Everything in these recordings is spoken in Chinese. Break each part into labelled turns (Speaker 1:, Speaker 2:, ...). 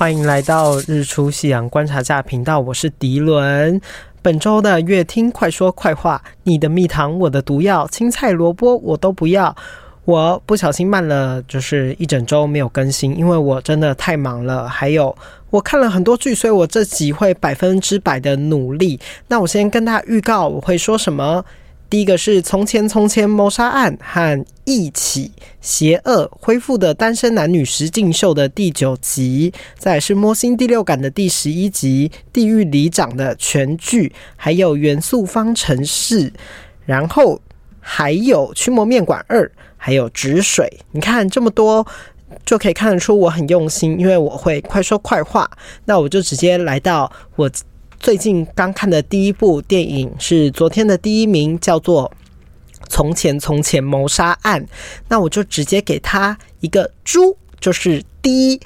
Speaker 1: 欢迎来到日出夕阳观察家频道，我是迪伦。本周的乐听快说快话，你的蜜糖，我的毒药，青菜萝卜我都不要。我不小心慢了，就是一整周没有更新，因为我真的太忙了。还有我看了很多剧，所以我这集会百分之百的努力。那我先跟大家预告我会说什么。第一个是《从前从前谋杀案》和《一起邪恶恢复的单身男女实境秀》的第九集，再是《摸心第六感》的第十一集，《地狱里长》的全剧，还有《元素方程式》，然后还有《驱魔面馆二》，还有《止水》。你看这么多，就可以看得出我很用心，因为我会快说快话。那我就直接来到我。最近刚看的第一部电影是昨天的第一名，叫做《从前从前谋杀案》。那我就直接给他一个猪，就是第一。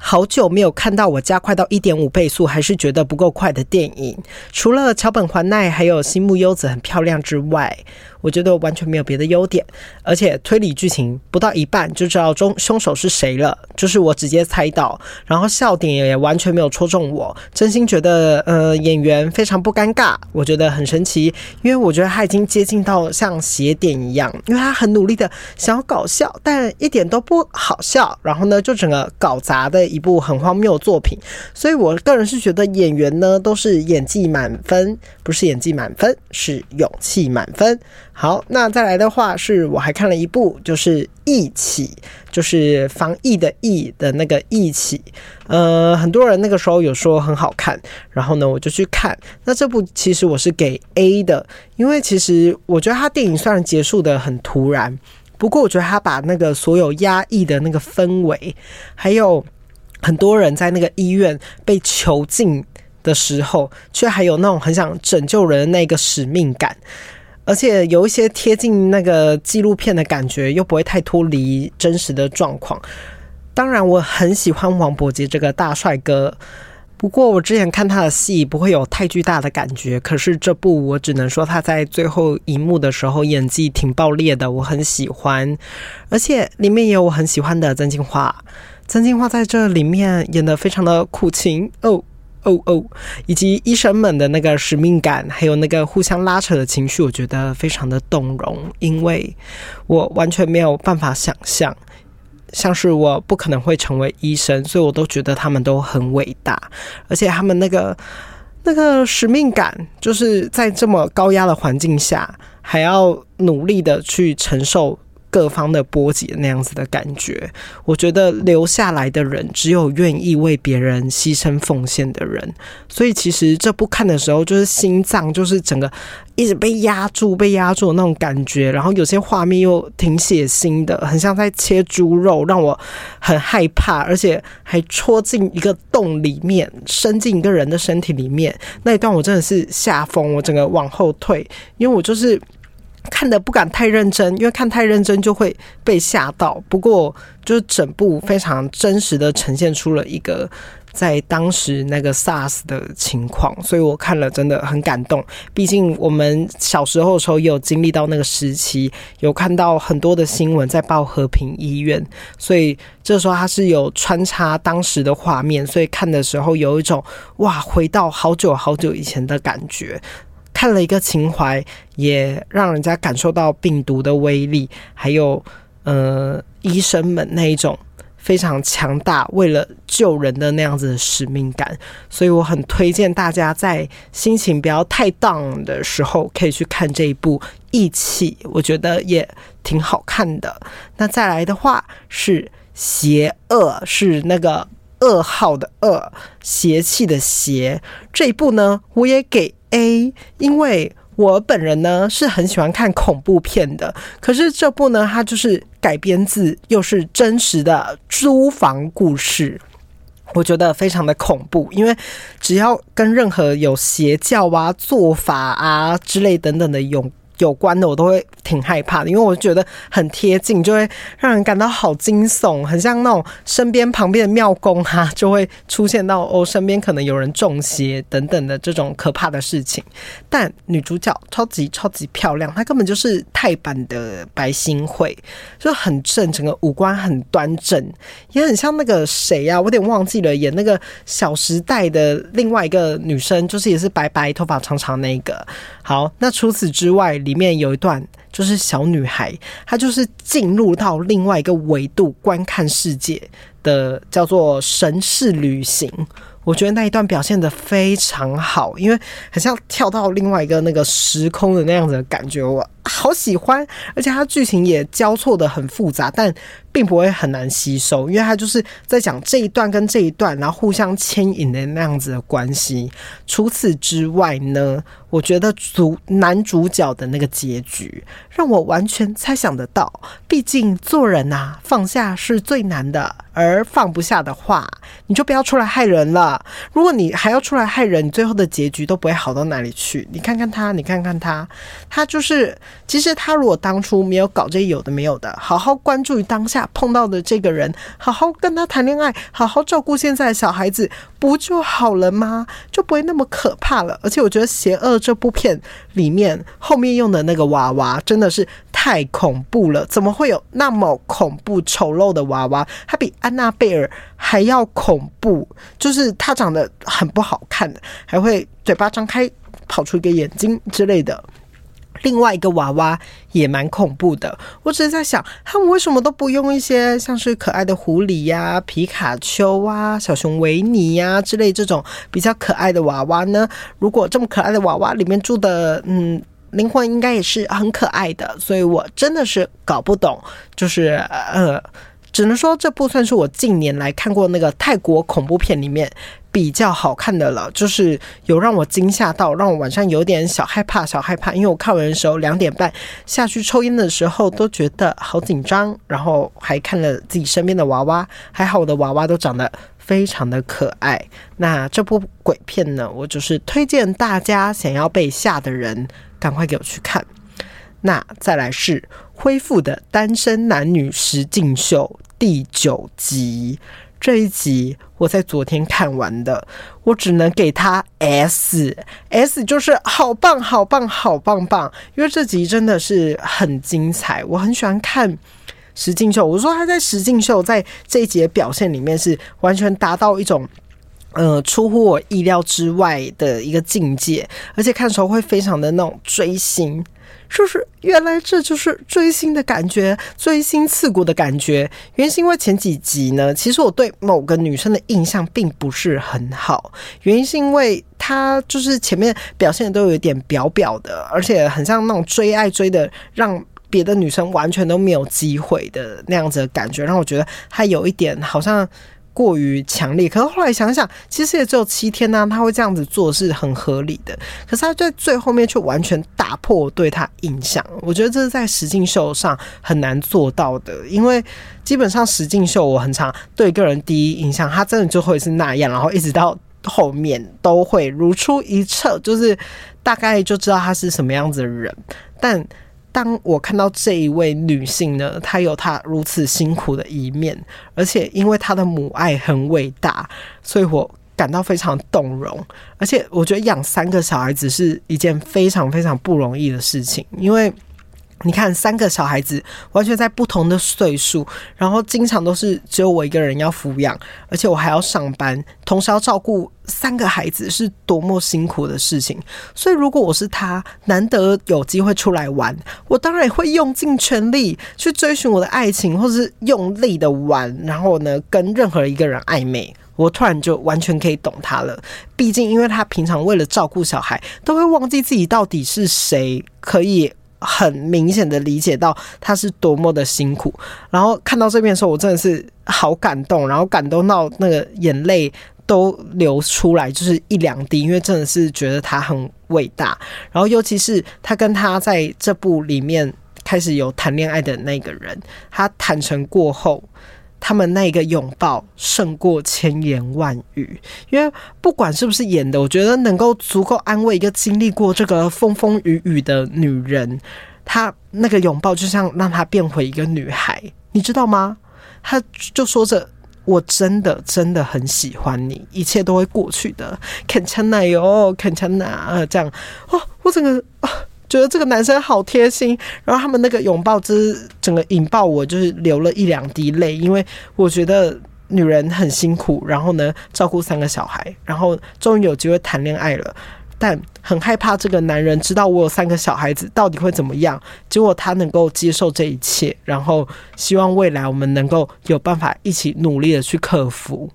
Speaker 1: 好久没有看到我加快到一点五倍速还是觉得不够快的电影，除了桥本环奈还有新木优子很漂亮之外，我觉得完全没有别的优点。而且推理剧情不到一半就知道中凶手是谁了，就是我直接猜到。然后笑点也完全没有戳中我，真心觉得呃演员非常不尴尬，我觉得很神奇，因为我觉得他已经接近到像邪典一样，因为他很努力的想要搞笑，但一点都不好笑。然后呢，就整个搞砸的。一部很荒谬的作品，所以我个人是觉得演员呢都是演技满分，不是演技满分，是勇气满分。好，那再来的话是我还看了一部，就是《疫起》，就是防疫的疫的那个疫起。呃，很多人那个时候有说很好看，然后呢我就去看。那这部其实我是给 A 的，因为其实我觉得他电影虽然结束得很突然，不过我觉得他把那个所有压抑的那个氛围，还有。很多人在那个医院被囚禁的时候，却还有那种很想拯救人的那个使命感，而且有一些贴近那个纪录片的感觉，又不会太脱离真实的状况。当然，我很喜欢王柏杰这个大帅哥，不过我之前看他的戏不会有太巨大的感觉。可是这部我只能说他在最后一幕的时候演技挺爆裂的，我很喜欢，而且里面也有我很喜欢的曾敬驊。曾敬驊在这里面演得非常的苦情哦哦哦，以及医生们的那个使命感，还有那个互相拉扯的情绪，我觉得非常的动容。因为我完全没有办法想象，像是我不可能会成为医生，所以我都觉得他们都很伟大，而且他们那个那个使命感，就是在这么高压的环境下，还要努力的去承受。各方的波及那样子的感觉，我觉得留下来的人只有愿意为别人牺牲奉献的人。所以其实这部看的时候，就是心脏就是整个一直被压住、被压住的那种感觉。然后有些画面又挺血腥的，很像在切猪肉，让我很害怕，而且还戳进一个洞里面，伸进一个人的身体里面。那一段我真的是吓疯，我整个往后退，因为我就是。看得不敢太认真，因为看太认真就会被吓到。不过，就是整部非常真实的呈现出了一个在当时那个 SARS 的情况，所以我看了真的很感动。毕竟我们小时候的时候也有经历到那个时期，有看到很多的新闻在报和平医院，所以这时候它是有穿插当时的画面，所以看的时候有一种哇，回到好久好久以前的感觉。看了一个情怀，也让人家感受到病毒的威力，还有呃医生们那一种非常强大为了救人的那样子的使命感，所以我很推荐大家在心情不要太 down 的时候，可以去看这一部《疫起》，我觉得也挺好看的。那再来的话是邪恶，是那个噩耗的恶，邪气的邪，这一部呢，我也给。A，因为我本人呢是很喜欢看恐怖片的，可是这部呢，它就是改编自又是真实的租房故事，我觉得非常的恐怖，因为只要跟任何有邪教啊、做法啊之类等等的有有关的，我都会挺害怕的，因为我觉得很贴近，就会让人感到好惊悚，很像那种身边旁边的庙公哈，就会出现到哦，身边可能有人中邪等等的这种可怕的事情。但女主角超级超级漂亮，她根本就是泰版的白新惠，就很正，整个五官很端正，也很像那个谁呀、啊，我有点忘记了，演那个《小时代》的另外一个女生，就是也是白白头发长长那个。好，那除此之外，里面有一段就是小女孩，她就是进入到另外一个维度观看世界的，叫做神式旅行。我觉得那一段表现的非常好，因为好像跳到另外一个那个时空的那样子的感觉，我好喜欢。而且它剧情也交错得很复杂，但并不会很难吸收，因为它就是在讲这一段跟这一段，然后互相牵引的那样子的关系。除此之外呢，我觉得主男主角的那个结局让我完全猜想得到。毕竟做人啊，放下是最难的，而放不下的话，你就不要出来害人了。如果你还要出来害人，你最后的结局都不会好到哪里去。你看看他，你看看他，他就是，其实他如果当初没有搞这些有的没有的，好好关注于当下碰到的这个人，好好跟他谈恋爱，好好照顾现在的小孩子，不就好了吗？就不会那么可怕了。而且我觉得《邪恶》这部片里面后面用的那个娃娃真的是太恐怖了，怎么会有那么恐怖丑陋的娃娃？它比安娜贝尔还要恐怖，就是它长得很不好看，还会嘴巴张开跑出一个眼睛之类的。另外一个娃娃也蛮恐怖的，我只是在想，他们为什么都不用一些像是可爱的狐狸呀、皮卡丘啊、小熊维尼呀之类这种比较可爱的娃娃呢？如果这么可爱的娃娃里面住的，嗯。灵魂应该也是很可爱的，所以我真的是搞不懂，就是呃，只能说这部算是我近年来看过那个泰国恐怖片里面比较好看的了，就是有让我惊吓到，让我晚上有点小害怕，小害怕，因为我看完的时候两点半下去抽烟的时候都觉得好紧张，然后还看了自己身边的娃娃，还好我的娃娃都长得非常的可爱。那这部鬼片呢，我就是推荐大家想要被吓的人。赶快给我去看！那再来是恢复的单身男女实境秀第九集，这一集我在昨天看完的，我只能给他 S，S 就是好棒好棒好棒棒，因为这集真的是很精彩，我很喜欢看石敬秀。我说他在石敬秀在这一集的表现里面是完全达到一种。呃，出乎我意料之外的一个境界，而且看的时候会非常的那种追星，就是原来这就是追星的感觉，锥心刺骨的感觉。原因是因为前几集呢，其实我对某个女生的印象并不是很好，原因是因为她就是前面表现的都有一点表表的，而且很像那种追爱追的，让别的女生完全都没有机会的那样子的感觉，让我觉得她有一点好像。过于强烈，可是后来想想，其实也只有七天呢，他会这样子做是很合理的。可是他在最后面却完全打破对他印象，我觉得这是在实境秀上很难做到的，因为基本上实境秀我很常对个人第一印象，他真的就会是那样，然后一直到后面都会如出一辙，就是大概就知道他是什么样子的人，但。当我看到这一位女性呢，她有她如此辛苦的一面，而且因为她的母爱很伟大，所以我感到非常动容。而且我觉得养三个小孩子是一件非常非常不容易的事情，因为。你看，三个小孩子完全在不同的岁数，然后经常都是只有我一个人要抚养，而且我还要上班，同时要照顾三个孩子，是多么辛苦的事情。所以，如果我是他，难得有机会出来玩，我当然会用尽全力去追寻我的爱情，或是用力的玩，然后呢，跟任何一个人暧昧。我突然就完全可以懂他了，毕竟因为他平常为了照顾小孩，都会忘记自己到底是谁，可以。很明显的理解到他是多么的辛苦，然后看到这边的时候，我真的是好感动，然后感动到那个眼泪都流出来，就是一两滴，因为真的是觉得他很伟大。然后尤其是他跟他在这部里面开始有谈恋爱的那个人，他坦诚过后，他们那个拥抱胜过千言万语，因为不管是不是演的，我觉得能够足够安慰一个经历过这个风风雨雨的女人，她那个拥抱就像让她变回一个女孩，你知道吗？她就说着：“我真的真的很喜欢你，一切都会过去的。”肯恰奶哟，肯恰奶这样哦，我整个啊。觉得这个男生好贴心，然后他们那个拥抱，之整个引爆我，就是流了一两滴泪，因为我觉得女人很辛苦，然后呢照顾三个小孩，然后终于有机会谈恋爱了，但很害怕这个男人知道我有三个小孩子到底会怎么样，结果他能够接受这一切，然后希望未来我们能够有办法一起努力的去克服。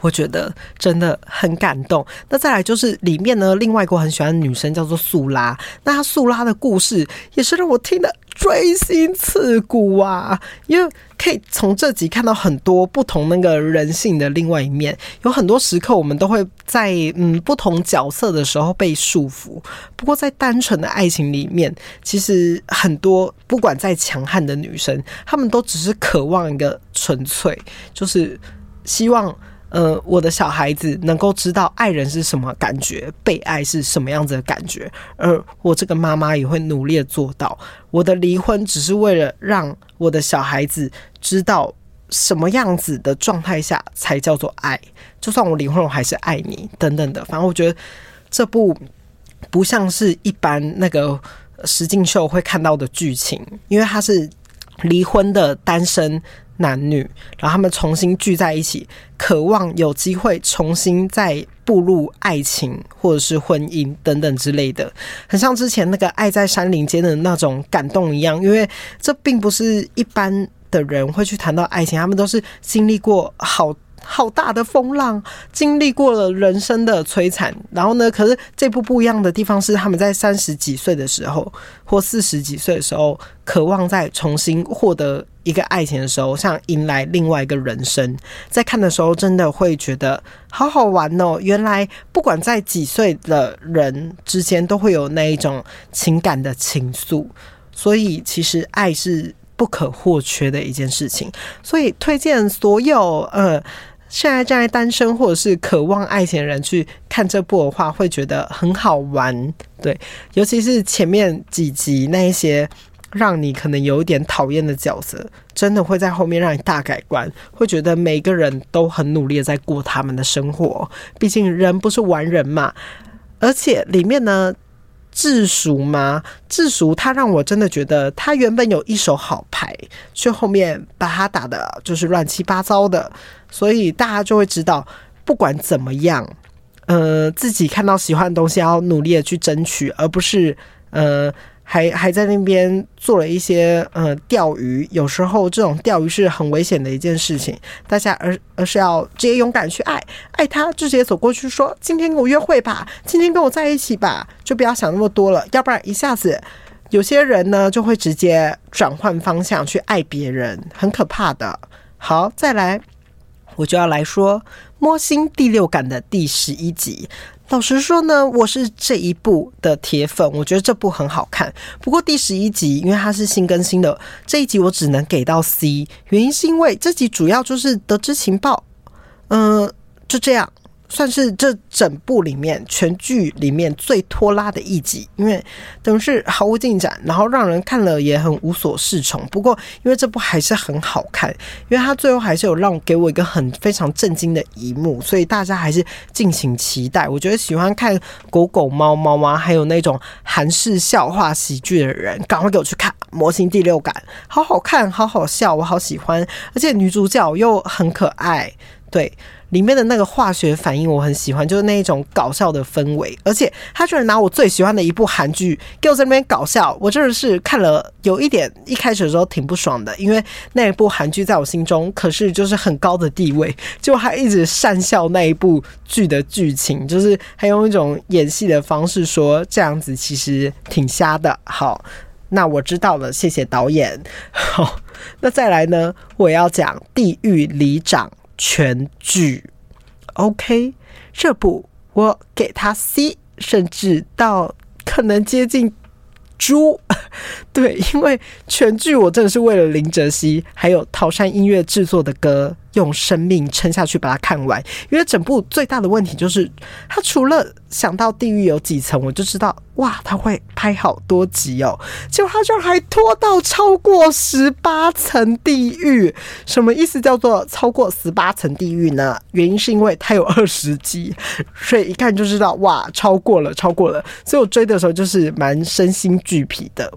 Speaker 1: 我觉得真的很感动。那再来就是里面呢，另外一个我很喜欢的女生叫做素拉。那她素拉的故事也是让我听得锥心刺骨啊，因为可以从这集看到很多不同那个人性的另外一面。有很多时刻我们都会在嗯不同角色的时候被束缚。不过在单纯的爱情里面，其实很多不管再强悍的女生，她们都只是渴望一个纯粹，就是希望。呃，我的小孩子能够知道爱人是什么感觉，被爱是什么样子的感觉，而我这个妈妈也会努力的做到。我的离婚只是为了让我的小孩子知道什么样子的状态下才叫做爱。就算我离婚，我还是爱你，等等的。反正我觉得这部不像是一般那个实境秀会看到的剧情，因为它是离婚的单身。男女，然后他们重新聚在一起，渴望有机会重新再步入爱情或者是婚姻等等之类的，很像之前那个《爱在山林间》的那种感动一样。因为这并不是一般的人会去谈到爱情，他们都是经历过好。好大的风浪，经历过了人生的摧残，然后呢？可是这部不一样的地方是，他们在三十几岁的时候，或四十几岁的时候，渴望再重新获得一个爱情的时候，像迎来另外一个人生。在看的时候，真的会觉得好好玩哦！原来不管在几岁的人之间，都会有那一种情感的情愫，所以其实爱是不可或缺的一件事情。所以推荐所有呃。现在正在单身或者是渴望爱情的人去看这部的话，会觉得很好玩。对，尤其是前面几集那一些让你可能有一点讨厌的角色，真的会在后面让你大改观，会觉得每个人都很努力的在过他们的生活。毕竟人不是完人嘛，而且里面呢。智熟吗？智熟，他让我真的觉得他原本有一手好牌，却后面把他打的就是乱七八糟的，所以大家就会知道，不管怎么样，呃，自己看到喜欢的东西要努力的去争取，而不是呃。还还在那边做了一些呃钓鱼，有时候这种钓鱼是很危险的一件事情，大家而而是要直接勇敢去爱，爱他直接走过去说今天跟我约会吧，今天跟我在一起吧，就不要想那么多了，要不然一下子有些人呢就会直接转换方向去爱别人，很可怕的。好，再来，我就要来说摸心第六感的第十一集。老实说呢，我是这一部的铁粉，我觉得这部很好看。不过第十一集，因为它是新更新的，这一集我只能给到 C，原因是因为这集主要就是得知情报，嗯、就这样。算是这整部里面全剧里面最拖拉的一集，因为等于是毫无进展，然后让人看了也很无所适从。不过，因为这部还是很好看，因为它最后还是有让给我一个很非常震惊的一幕，所以大家还是敬请期待。我觉得喜欢看狗狗猫猫啊，还有那种韩式笑话喜剧的人，赶快给我去看《魔心第六感》，好好看，好好笑，我好喜欢，而且女主角又很可爱，对。里面的那个化学反应我很喜欢，就是那一种搞笑的氛围，而且他居然拿我最喜欢的一部韩剧给我在那边搞笑，我真的是看了有一点一开始的时候挺不爽的，因为那一部韩剧在我心中可是就是很高的地位，就还一直讪笑那一部剧的剧情，就是还用一种演戏的方式说这样子其实挺瞎的。好，那我知道了，谢谢导演。好，那再来呢，我要讲《地狱里长》。全剧，OK，这部我给他 C，甚至到可能接近猪，对，因为全剧我真的是为了林哲熙还有桃山音乐制作的歌，用生命撑下去把它看完。因为整部最大的问题就是，他除了想到地狱有几层，我就知道哇，他会拍好多集哦。结果他居然还拖到超过十八层地狱，什么意思？叫做超过十八层地狱呢？原因是因为他有二十集，所以一看就知道哇，超过了，超过了。所以我追的时候就是蛮身心俱疲的。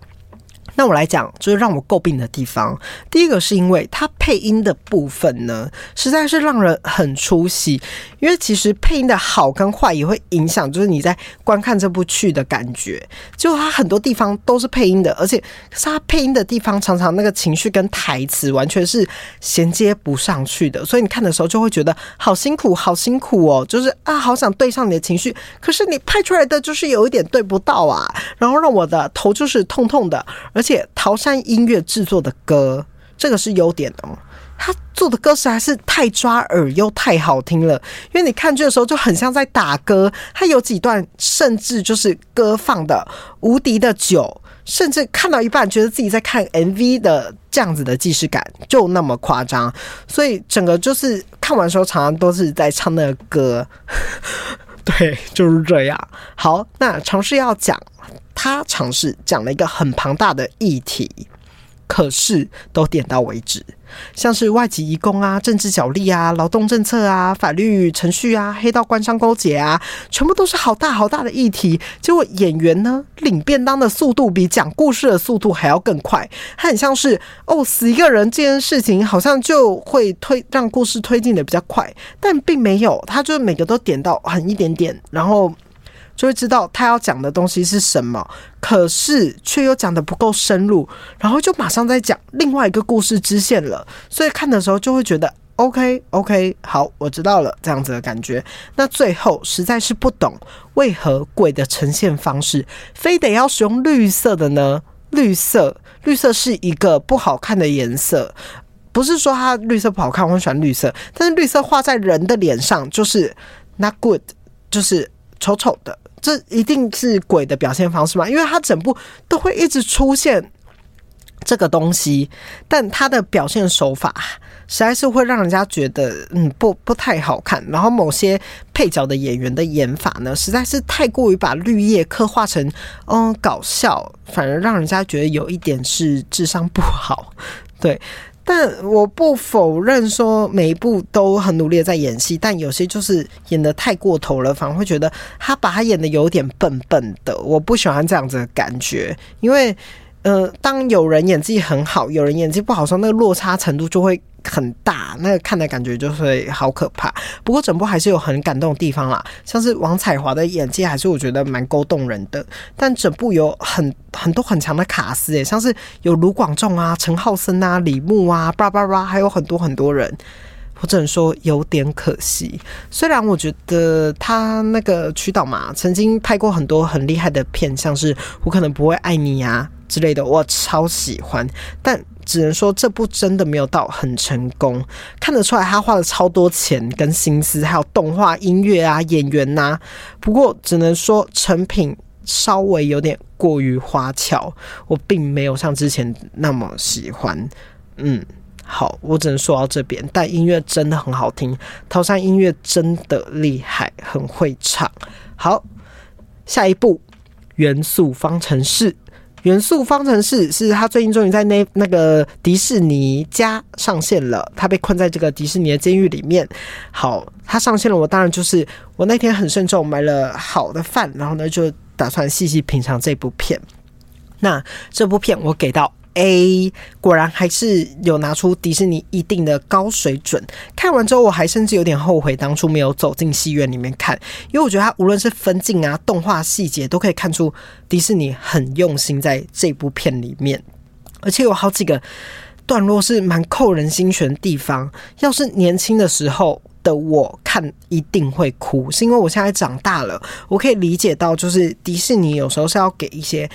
Speaker 1: 那我来讲，就是让我诟病的地方。第一个是因为它配音的部分呢，实在是让人很出戏。因为其实配音的好跟坏也会影响，就是你在观看这部剧的感觉。就它很多地方都是配音的，而且是它配音的地方常常那个情绪跟台词完全是衔接不上去的，所以你看的时候就会觉得好辛苦，好辛苦哦。就是啊，好想对上你的情绪，可是你拍出来的就是有一点对不到啊，然后让我的头就是痛痛的，而且。且桃山音乐制作的歌，这个是优点哦。他做的歌实在是太抓耳又太好听了，因为你看剧的时候就很像在打歌。他有几段甚至就是歌放的无敌的久，甚至看到一半觉得自己在看 MV 的这样子的既视感，就那么夸张。所以整个就是看完的时候，常常都是在唱那个歌。对，就是这样。好，那尝试要讲。他尝试讲了一个很庞大的议题，可是都点到为止，像是外籍移工啊、政治角力啊、劳动政策啊、法律程序啊、黑道官商勾结啊，全部都是好大好大的议题。结果演员呢，领便当的速度比讲故事的速度还要更快，他很像是哦，死一个人这件事情好像就会推让故事推进的比较快，但并没有，他就每个都点到很一点点，然后。就会知道他要讲的东西是什么，可是却又讲得不够深入，然后就马上在讲另外一个故事支线了。所以看的时候就会觉得 OK OK，好，我知道了这样子的感觉。那最后实在是不懂为何鬼的呈现方式非得要使用绿色的呢？绿色，绿色是一个不好看的颜色，不是说它绿色不好看，我很喜欢绿色，但是绿色画在人的脸上就是 not good，就是丑丑的。这一定是鬼的表现方式吗？因为他整部都会一直出现这个东西，但他的表现手法实在是会让人家觉得嗯不不太好看。然后某些配角的演员的演法呢，实在是太过于把绿叶刻画成嗯搞笑，反而让人家觉得有一点是智商不好。对。但我不否认说每一部都很努力的在演戏，但有些就是演的太过头了，反而会觉得他把他演的有点笨笨的。我不喜欢这样子的感觉，因为。呃，当有人演技很好，有人演技不好时候，那个落差程度就会很大，那个看的感觉就会好可怕。不过整部还是有很感动的地方啦，像是王彩华的演技还是我觉得蛮勾动人的。但整部有很很多很强的卡司，诶，像是有卢广仲啊、陈浩森啊、李牧啊，叭叭叭，还有很多很多人。我只能说有点可惜，虽然我觉得他那个曲导嘛，曾经拍过很多很厉害的片，像是我可能不会爱你啊之类的，我超喜欢。但只能说这部真的没有到很成功，看得出来他花了超多钱跟心思，还有动画、音乐啊、演员呐。不过只能说成品稍微有点过于花俏，我并没有像之前那么喜欢。嗯。好，我只能说到这边。但音乐真的很好听，桃山音乐真的厉害，很会唱。好，下一部《元素方程式》。《元素方程式》是他最近终于在那那个迪士尼家上线了。他被困在这个迪士尼的监狱里面。好，他上线了，我当然就是我那天很慎重买了好的饭，然后呢就打算细细品尝这部片。那这部片我给到。A 果然还是有拿出迪士尼一定的高水准。看完之后，我还甚至有点后悔当初没有走进戏院里面看，因为我觉得它无论是分镜啊、动画细节，都可以看出迪士尼很用心在这部片里面。而且有好几个段落是蛮扣人心弦的地方。要是年轻的时候的我看，一定会哭，是因为我现在长大了，我可以理解到，就是迪士尼有时候是要给一些。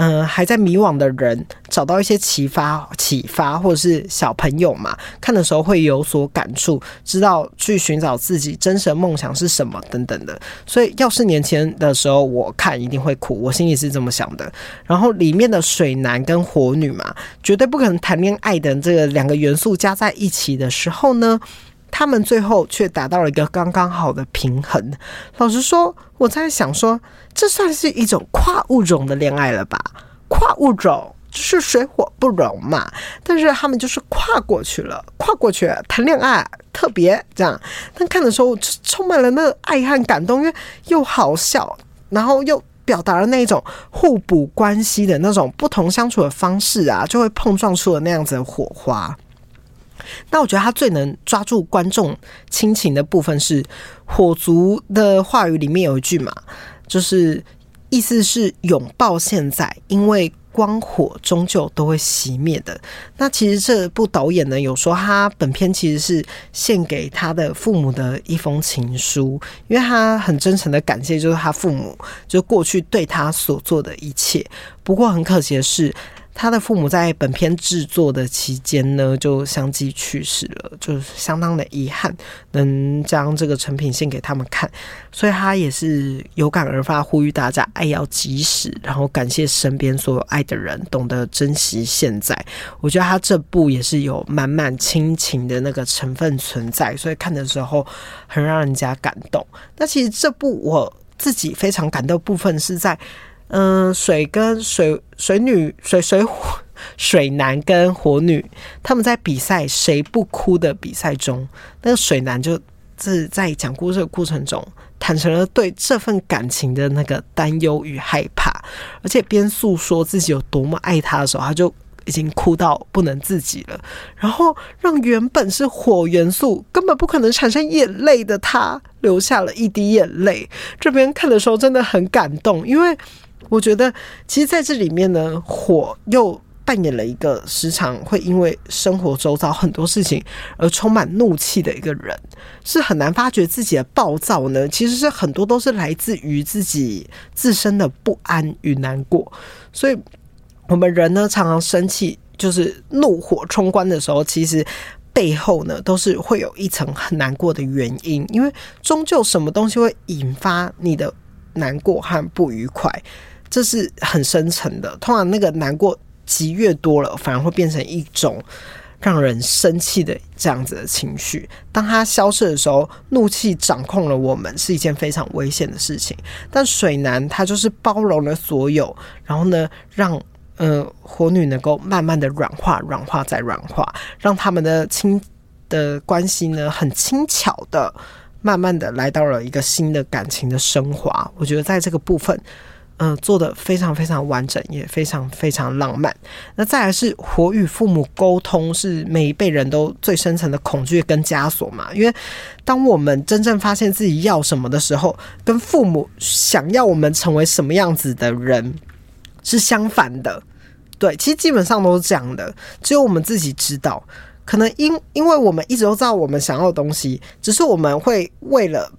Speaker 1: 嗯、还在迷惘的人找到一些启发、启发，或者是小朋友嘛，看的时候会有所感触，知道去寻找自己真实的梦想是什么等等的。所以，要是年轻的时候我看一定会哭，我心里是这么想的。然后里面的水男跟火女嘛，绝对不可能谈恋爱的这个两个元素加在一起的时候呢，他们最后却达到了一个刚刚好的平衡。老实说，我在想说，这算是一种跨物种的恋爱了吧？跨物种就是水火不容嘛，但是他们就是跨过去了，跨过去谈恋爱，特别这样。但看的时候，就充满了那个爱和感动，因为又好笑，然后又表达了那种互补关系的那种不同相处的方式啊，就会碰撞出了那样子的火花。那我觉得他最能抓住观众亲情的部分是火族的话语里面有一句嘛，就是意思是拥抱现在，因为光火终究都会熄灭的。那其实这部导演呢有说，他本片其实是献给他的父母的一封情书，因为他很真诚的感谢，就是他父母就过去对他所做的一切。不过很可惜的是。他的父母在本片制作的期间呢，就相继去世了，就是相当的遗憾，能将这个成品献给他们看，所以他也是有感而发，呼吁大家爱要及时，然后感谢身边所有爱的人，懂得珍惜现在。我觉得他这部也是有满满亲情的那个成分存在，所以看的时候很让人家感动。那其实这部我自己非常感动的部分是在。嗯，水跟水水女水水火水男跟火女，他们在比赛谁不哭的比赛中，那个水男就是在讲故事的过程中，坦诚了对这份感情的那个担忧与害怕，而且边诉说自己有多么爱他的时候，他就已经哭到不能自己了，然后让原本是火元素根本不可能产生眼泪的他流下了一滴眼泪。这边看的时候真的很感动，因为。我觉得，其实在这里面呢，火又扮演了一个时常会因为生活周遭很多事情而充满怒气的一个人，是很难发觉自己的暴躁呢。其实是很多都是来自于自己自身的不安与难过。所以，我们人呢，常常生气，就是怒火冲冠的时候，其实背后呢，都是会有一层很难过的原因，因为终究什么东西会引发你的难过和不愉快。这是很深层的，通常那个难过积越多了，反而会变成一种让人生气的这样子的情绪。当它消失的时候，怒气掌控了我们，是一件非常危险的事情。但水男他就是包容了所有，然后呢，让呃火女能够慢慢的软化、软化再软化，让他们的亲的关系呢，很轻巧的，慢慢的来到了一个新的感情的升华。我觉得在这个部分。嗯、做得非常非常完整，也非常非常浪漫。那再来是我与父母沟通，是每一辈人都最深层的恐惧跟枷锁嘛。因为当我们真正发现自己要什么的时候，跟父母想要我们成为什么样子的人是相反的。对，其实基本上都是这样的，只有我们自己知道。可能因因为我们一直都知道我们想要的东西，只是我们会为了。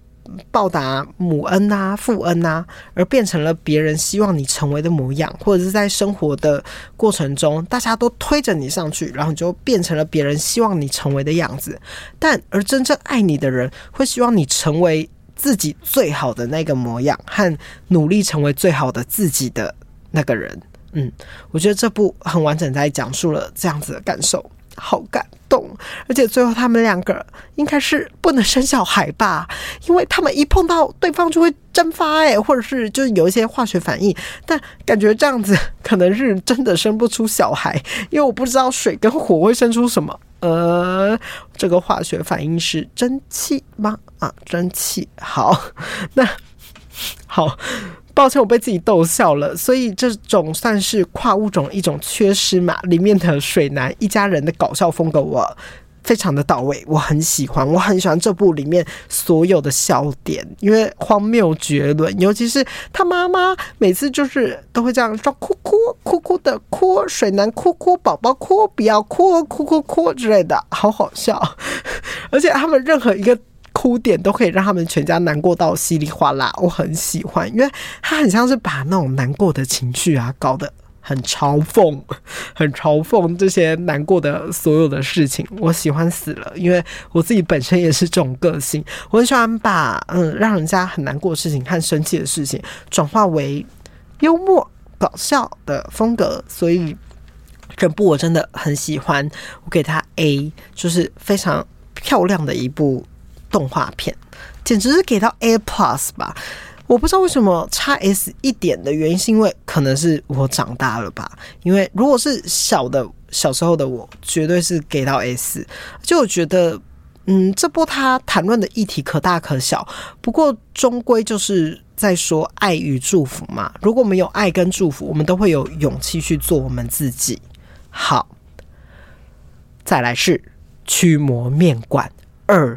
Speaker 1: 报答母恩啊、父恩啊，而变成了别人希望你成为的模样，或者是在生活的过程中，大家都推着你上去，然后你就变成了别人希望你成为的样子。但而真正爱你的人，会希望你成为自己最好的那个模样，和努力成为最好的自己的那个人。嗯，我觉得这部很完整，在讲述了这样子的感受。好感动，而且最后他们两个应该是不能生小孩吧？因为他们一碰到对方就会蒸发，哎，或者是就是有一些化学反应，但感觉这样子可能是真的生不出小孩，因为我不知道水跟火会生出什么。呃，这个化学反应是蒸汽吗？啊，蒸汽。好，那好。抱歉，我被自己逗笑了。所以这种算是跨物种一种缺失嘛？里面的水男一家人的搞笑风格，我非常的到位，我很喜欢。我很喜欢这部里面所有的笑点，因为荒谬绝伦。尤其是他妈妈每次就是都会这样说：“哭哭哭哭的哭，水男哭哭，宝宝哭，不要哭，哭哭哭之类的，好好笑。”而且他们任何一个。哭点都可以让他们全家难过到稀里哗啦，我很喜欢，因为他很像是把那种难过的情绪啊搞得很嘲讽，很嘲讽这些难过的所有的事情。我喜欢死了，因为我自己本身也是这种个性，我很喜欢把嗯让人家很难过的事情和生气的事情转化为幽默搞笑的风格，所以整部我真的很喜欢，我给他 A，就是非常漂亮的一部动画片，简直是给到 A plus 吧。我不知道为什么差 S 一点的原因，是因为可能是我长大了吧。因为如果是小的小时候的我，绝对是给到 S。就我觉得，嗯，这波他谈论的议题可大可小，不过终归就是在说爱与祝福嘛。如果没有爱跟祝福，我们都会有勇气去做我们自己。好，再来是《驱魔面馆二》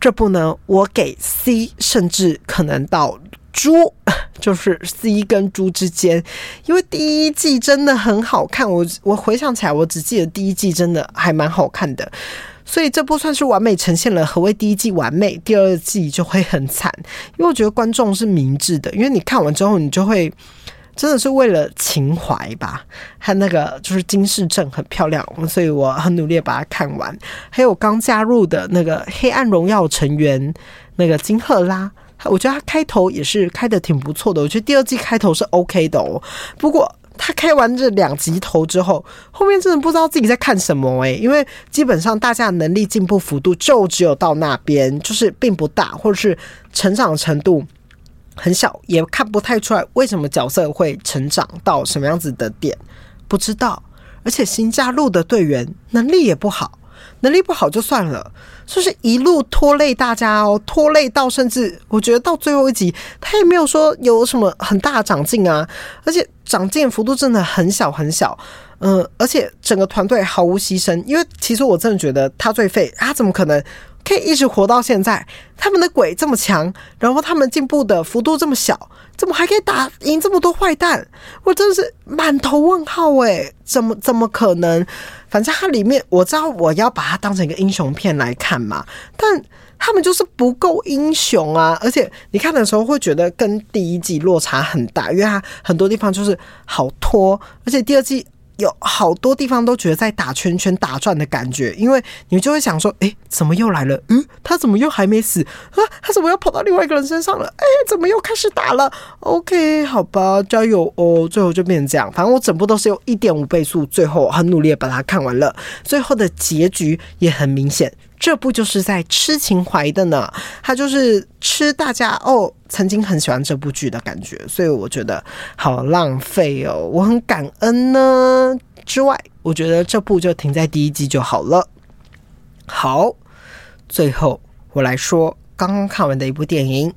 Speaker 1: 这部呢，我给 C，甚至可能到。猪 就是 C 跟猪之间，因为第一季真的很好看，我我回想起来，我只记得第一季真的还蛮好看的，所以这部算是完美呈现了何谓第一季完美，第二季就会很惨。因为我觉得观众是明智的，因为你看完之后，你就会真的是为了情怀吧，他那个就是金世镇很漂亮，所以我很努力把它看完。还有刚加入的那个黑暗荣耀成员那个金赫拉。我觉得他开头也是开的挺不错的，我觉得第二季开头是 OK 的哦。不过他开完这两集头之后，后面真的不知道自己在看什么诶、因为基本上大家的能力进步幅度就只有到那边，就是并不大，或者是成长程度很小，也看不太出来为什么角色会成长到什么样子的点，不知道。而且新加入的队员能力也不好。能力不好就算了，就是一路拖累大家哦，拖累到甚至我觉得到最后一集，他也没有说有什么很大的长进啊，而且长进幅度真的很小很小，嗯、而且整个团队毫无牺牲，因为其实我真的觉得他最废，他怎么可能？可以一直活到现在，他们的鬼这么强，然后他们进步的幅度这么小，怎么还可以打赢这么多坏蛋？我真的是满头问号诶，怎么怎么可能？反正它里面我知道我要把它当成一个英雄片来看嘛，但他们就是不够英雄啊！而且你看的时候会觉得跟第一季落差很大，因为它很多地方就是好拖，而且第二季。有好多地方都觉得在打圈圈、打转的感觉，因为你就会想说：诶，怎么又来了？嗯，他怎么又还没死啊？他怎么又跑到另外一个人身上了？诶，怎么又开始打了？OK，好吧，加油哦！最后就变成这样，反正我整部都是用一点五倍速，最后很努力的把它看完了。最后的结局也很明显。这部就是在吃情怀的呢，他就是吃大家哦曾经很喜欢这部剧的感觉，所以我觉得好浪费哦，我很感恩呢。之外，我觉得这部就停在第一季就好了。好，最后我来说刚刚看完的一部电影《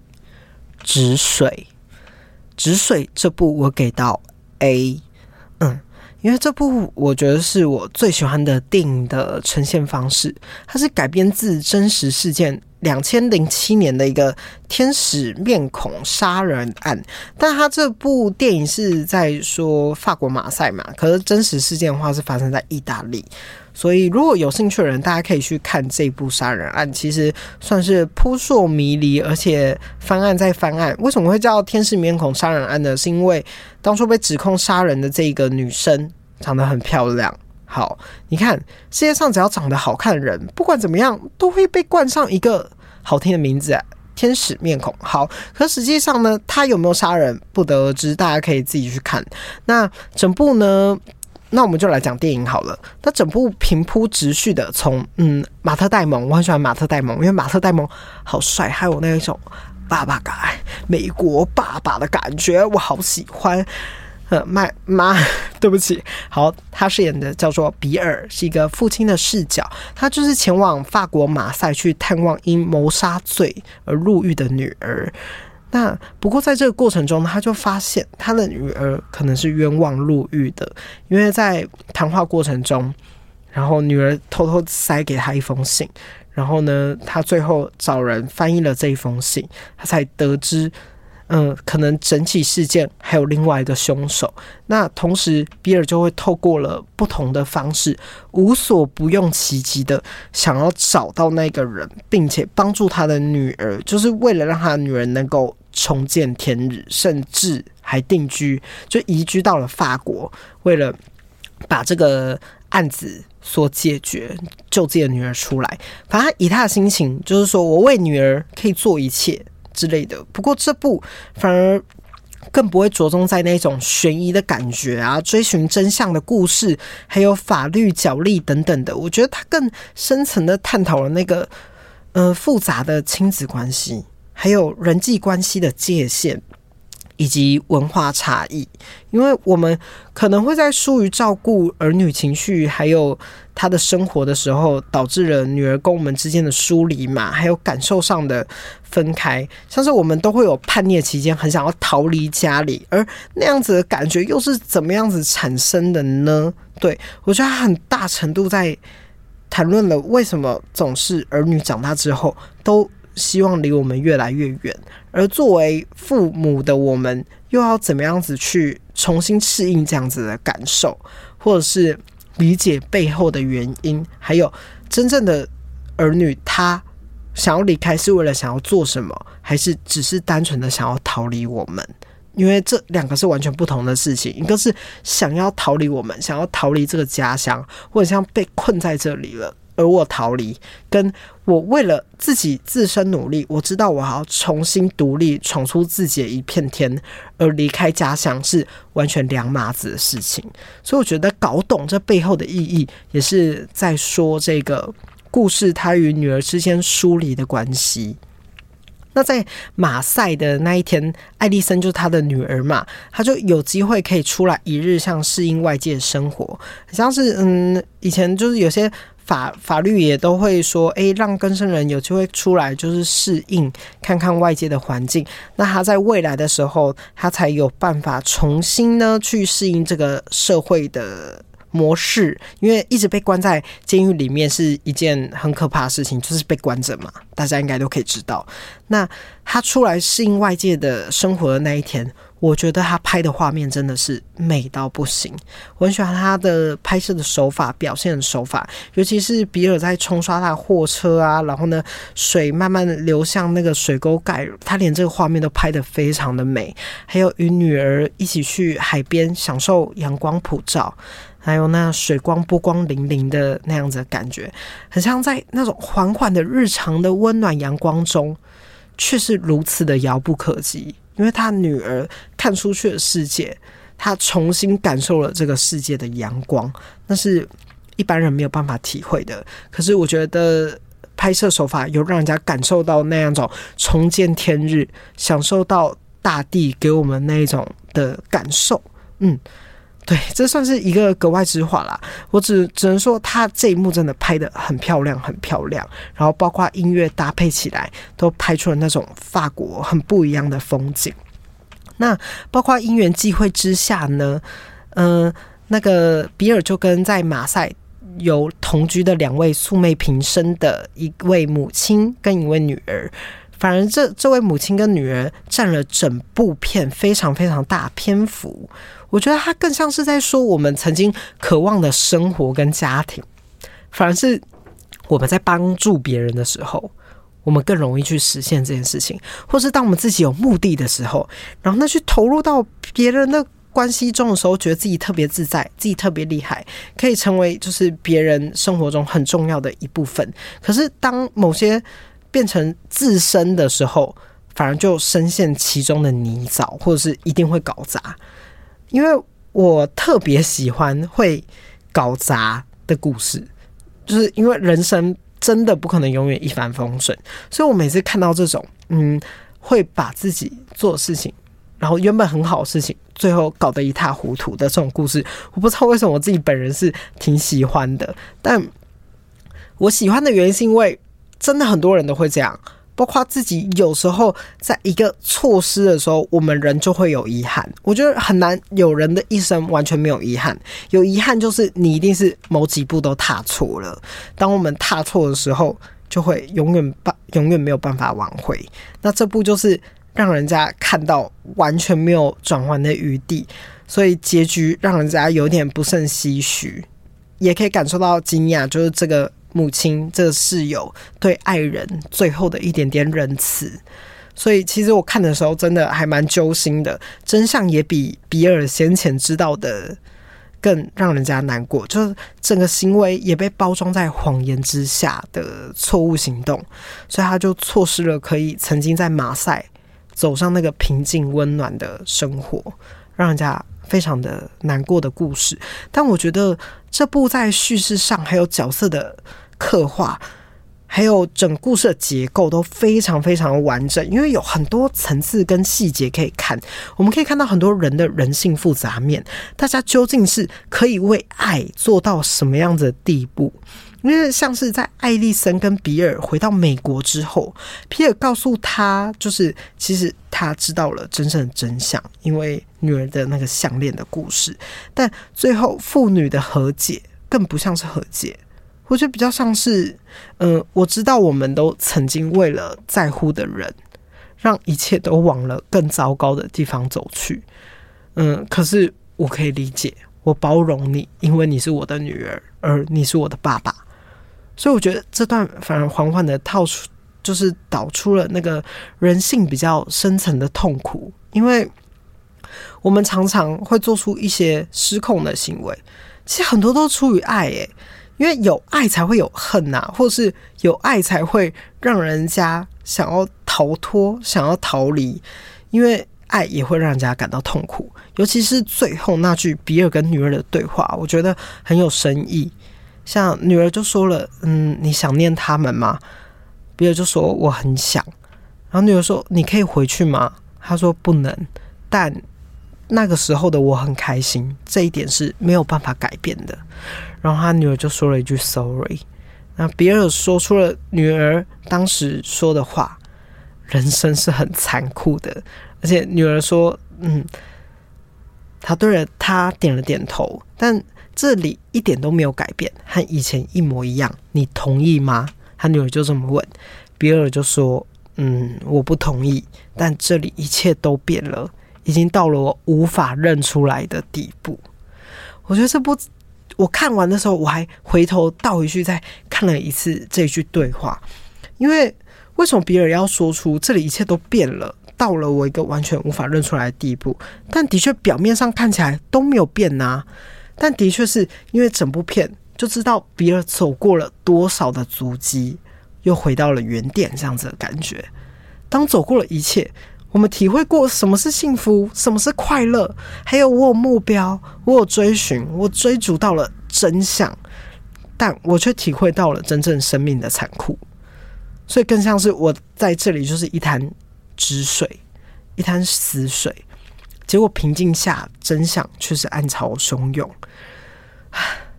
Speaker 1: 止水》，《止水》这部我给到 A，因为这部我觉得是我最喜欢的电影的呈现方式，它是改编自真实事件，两千零七年的一个天使面孔杀人案。但它这部电影是在说法国马赛嘛，可是真实事件的话是发生在意大利，所以如果有兴趣的人，大家可以去看这部杀人案，其实算是扑朔迷离，而且翻案再翻案。为什么会叫天使面孔杀人案呢？是因为当初被指控杀人的这个女生长得很漂亮。好，你看世界上只要长得好看的人，不管怎么样，都会被冠上一个好听的名字——天使面孔。好，可实际上呢，他有没有杀人，不得而知，大家可以自己去看。那整部呢？那我们就来讲电影好了。那整部平铺直叙的从嗯，马特戴蒙，我很喜欢马特戴蒙，因为马特戴蒙好帅，还有那一种爸爸感，美国爸爸的感觉，我好喜欢。呃，麦妈，对不起，好，他饰演的叫做比尔，是一个父亲的视角，他就是前往法国马赛去探望因谋杀罪而入狱的女儿。那不过在这个过程中，他就发现他的女儿可能是冤枉入狱的，因为在谈话过程中，然后女儿偷偷塞给他一封信，然后呢，他最后找人翻译了这一封信，他才得知，嗯，可能整起事件还有另外一个凶手。那同时，比尔就会透过了不同的方式，无所不用其极的想要找到那个人，并且帮助他的女儿，就是为了让他的女儿能够。重见天日，甚至还定居，就移居到了法国，为了把这个案子所解决，救自己的女儿出来。反正以他的心情，就是说我为女儿可以做一切之类的。不过这部反而。更不会着重在那种悬疑的感觉啊，追寻真相的故事，还有法律角力等等的。我觉得他更深层的探讨了那个呃复杂的亲子关系，还有人际关系的界限。以及文化差异，因为我们可能会在疏于照顾儿女情绪，还有他的生活的时候，导致了女儿跟我们之间的疏离嘛，还有感受上的分开。像是我们都会有叛逆期间，很想要逃离家里，而那样子的感觉又是怎么样子产生的呢？对，我觉得很大程度在谈论了为什么总是儿女长大之后都。希望离我们越来越远，而作为父母的我们，又要怎么样子去重新适应这样子的感受，或者是理解背后的原因，还有真正的儿女他想要离开是为了想要做什么，还是只是单纯的想要逃离我们？因为这两个是完全不同的事情，一个是想要逃离我们，想要逃离这个家乡，或者像被困在这里了。而我逃离，跟我为了自己自身努力，我知道我还要重新独立，闯出自己的一片天，而离开家乡是完全两码子的事情。所以我觉得搞懂这背后的意义，也是在说这个故事他与女儿之间疏离的关系。那在马赛的那一天，艾丽森就是他的女儿嘛，她就有机会可以出来一日，像适应外界的生活，像是嗯，以前就是有些。法法律也都会说，诶，让更生人有机会出来，就是适应，看看外界的环境。那他在未来的时候，他才有办法重新呢去适应这个社会的模式。因为一直被关在监狱里面是一件很可怕的事情，就是被关着嘛，大家应该都可以知道。那他出来适应外界的生活的那一天。我觉得他拍的画面真的是美到不行，我很喜欢他的拍摄的手法、表现的手法，尤其是比尔在冲刷他的货车啊，然后呢，水慢慢的流向那个水沟盖，他连这个画面都拍得非常的美。还有与女儿一起去海边享受阳光普照，还有那水光波光粼粼的那样子的感觉，很像在那种缓缓的日常的温暖阳光中，却是如此的遥不可及。因为他女儿看出去的世界，他重新感受了这个世界的阳光，那是一般人没有办法体会的。可是我觉得拍摄手法有让人家感受到那样种重见天日，享受到大地给我们那一种的感受，嗯。对，这算是一个格外之话啦。我只只能说，他这一幕真的拍得很漂亮，很漂亮。然后包括音乐搭配起来，都拍出了那种法国很不一样的风景。那包括因缘际会之下呢，嗯、那个比尔就跟在马赛有同居的两位素昧平生的一位母亲跟一位女儿。反而这这位母亲跟女儿占了整部片非常非常大篇幅。我觉得他更像是在说我们曾经渴望的生活跟家庭，反而是我们在帮助别人的时候，我们更容易去实现这件事情，或是当我们自己有目的的时候，然后呢去投入到别人的关系中的时候，觉得自己特别自在，自己特别厉害，可以成为就是别人生活中很重要的一部分。可是当某些变成自身的时候，反而就深陷其中的泥沼，或者是一定会搞砸。因为我特别喜欢会搞砸的故事，就是因为人生真的不可能永远一帆风顺，所以我每次看到这种，嗯，会把自己做事情，然后原本很好的事情，最后搞得一塌糊涂的这种故事，我不知道为什么我自己本人是挺喜欢的，但我喜欢的原因是因为真的很多人都会这样。包括自己有时候在一个错失的时候，我们人就会有遗憾。我觉得很难有人的一生完全没有遗憾。有遗憾就是你一定是某几步都踏错了。当我们踏错的时候，就会永远办永远没有办法挽回。那这步就是让人家看到完全没有转弯的余地，所以结局让人家有点不胜唏嘘，也可以感受到惊讶，就是这个。母亲这个室友对爱人最后的一点点仁慈，所以其实我看的时候真的还蛮揪心的，真相也比比尔先前知道的更让人家难过，就是整个行为也被包装在谎言之下的错误行动，所以他就错失了可以曾经在马赛走上那个平静温暖的生活，让人家非常的难过的故事。但我觉得这部在叙事上还有角色的刻画。还有整故事的结构都非常非常完整，因为有很多层次跟细节可以看。我们可以看到很多人的人性复杂面，大家究竟是可以为爱做到什么样子的地步？因为像是在艾丽森跟比尔回到美国之后，皮尔告诉他，就是其实他知道了真正的真相，因为女儿的那个项链的故事。但最后父女的和解更不像是和解。我觉得比较像是，嗯、我知道我们都曾经为了在乎的人，让一切都往了更糟糕的地方走去。嗯，可是我可以理解，我包容你，因为你是我的女儿，而你是我的爸爸。所以我觉得这段反而缓缓的套出，就是导出了那个人性比较深层的痛苦，因为我们常常会做出一些失控的行为，其实很多都出于爱，诶。因为有爱才会有恨呐、啊，或是有爱才会让人家想要逃脱、想要逃离。因为爱也会让人家感到痛苦，尤其是最后那句比尔跟女儿的对话，我觉得很有深意。像女儿就说了：“嗯，你想念他们吗？”比尔就说：“我很想。”然后女儿说：“你可以回去吗？”他说：“不能。”但那个时候的我很开心，这一点是没有办法改变的。然后他女儿就说了一句 “sorry”，那比尔说出了女儿当时说的话：“人生是很残酷的。”而且女儿说：“嗯。”他对着他点了点头，但这里一点都没有改变，和以前一模一样。你同意吗？他女儿就这么问，比尔就说：“嗯，我不同意。”但这里一切都变了，已经到了我无法认出来的地步。我觉得这部。我看完的时候，我还回头倒回去再看了一次这一句对话，因为为什么比尔要说出这里一切都变了，到了我一个完全无法认出来的地步？但的确表面上看起来都没有变呐、啊，但的确是因为整部片就知道比尔走过了多少的足迹，又回到了原点这样子的感觉。当走过了一切。我们体会过什么是幸福，什么是快乐，还有我有目标，我有追寻，我追逐到了真相，但我却体会到了真正生命的残酷，所以更像是我在这里就是一潭止水，一潭死水，结果平静下，真相却是暗潮汹涌。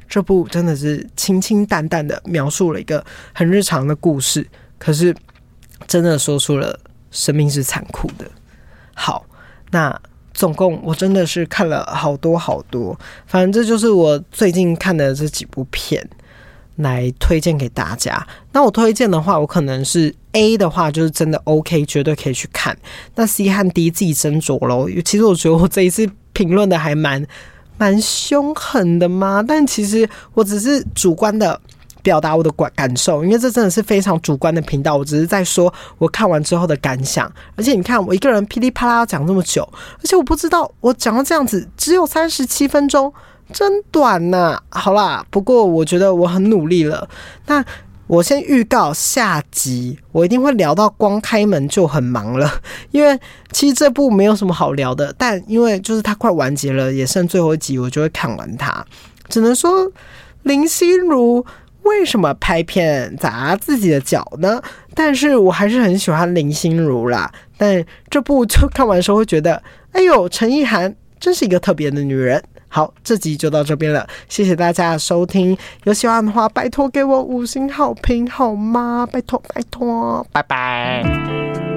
Speaker 1: 这部真的是清清淡淡的描述了一个很日常的故事，可是真的说出了。生命是残酷的。好，那总共我真的是看了好多好多，反正这就是我最近看的这几部片来推荐给大家。那我推荐的话，我可能是 A 的话，就是真的 OK，绝对可以去看。那 C 和 D 自己斟酌喽。其实我觉得我这一次评论的还蛮蛮凶狠的嘛，但其实我只是主观的。表达我的感感受，因为这真的是非常主观的频道。我只是在说我看完之后的感想。而且你看，我一个人噼里啪啦讲这么久，而且我不知道我讲到这样子只有三十七分钟，真短呐、好啦，不过我觉得我很努力了。那我先预告下集，我一定会聊到光开门就很忙了。因为其实这部没有什么好聊的，但因为就是它快完结了，也剩最后一集，我就会看完它。只能说林心如。为什么拍片砸自己的脚呢？但是我还是很喜欢林心如啦。但这部就看完的时候会觉得，哎呦，陈意涵真是一个特别的女人。好，这集就到这边了，谢谢大家的收听。有喜欢的话，拜托给我五星好评好吗？拜托拜托，拜拜。